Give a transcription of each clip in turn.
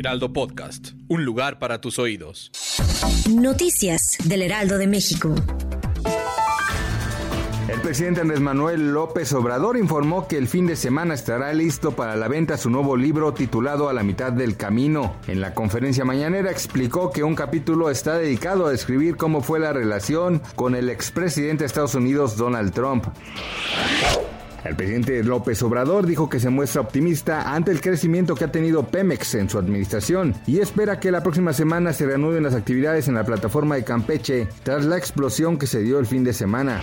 Heraldo Podcast. Un lugar para tus oídos. Noticias del Heraldo de México. El presidente Andrés Manuel López Obrador informó que el fin de semana estará listo para la venta su nuevo libro titulado A la mitad del camino. En la conferencia mañanera explicó que un capítulo está dedicado a describir cómo fue la relación con el expresidente de Estados Unidos Donald Trump. El presidente López Obrador dijo que se muestra optimista ante el crecimiento que ha tenido Pemex en su administración y espera que la próxima semana se reanuden las actividades en la plataforma de Campeche tras la explosión que se dio el fin de semana.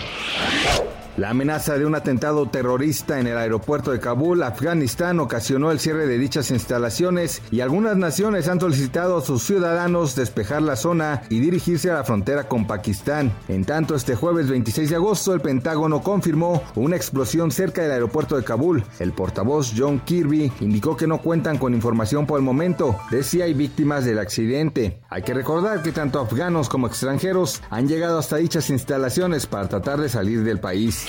La amenaza de un atentado terrorista en el aeropuerto de Kabul, Afganistán, ocasionó el cierre de dichas instalaciones y algunas naciones han solicitado a sus ciudadanos despejar la zona y dirigirse a la frontera con Pakistán. En tanto, este jueves 26 de agosto, el Pentágono confirmó una explosión cerca del aeropuerto de Kabul. El portavoz John Kirby indicó que no cuentan con información por el momento de si hay víctimas del accidente. Hay que recordar que tanto afganos como extranjeros han llegado hasta dichas instalaciones para tratar de salir del país.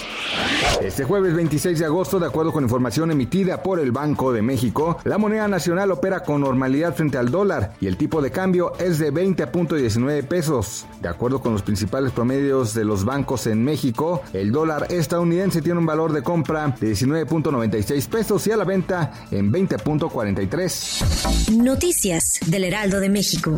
Este jueves 26 de agosto, de acuerdo con información emitida por el Banco de México, la moneda nacional opera con normalidad frente al dólar y el tipo de cambio es de 20.19 pesos. De acuerdo con los principales promedios de los bancos en México, el dólar estadounidense tiene un valor de compra de 19.96 pesos y a la venta en 20.43. Noticias del Heraldo de México.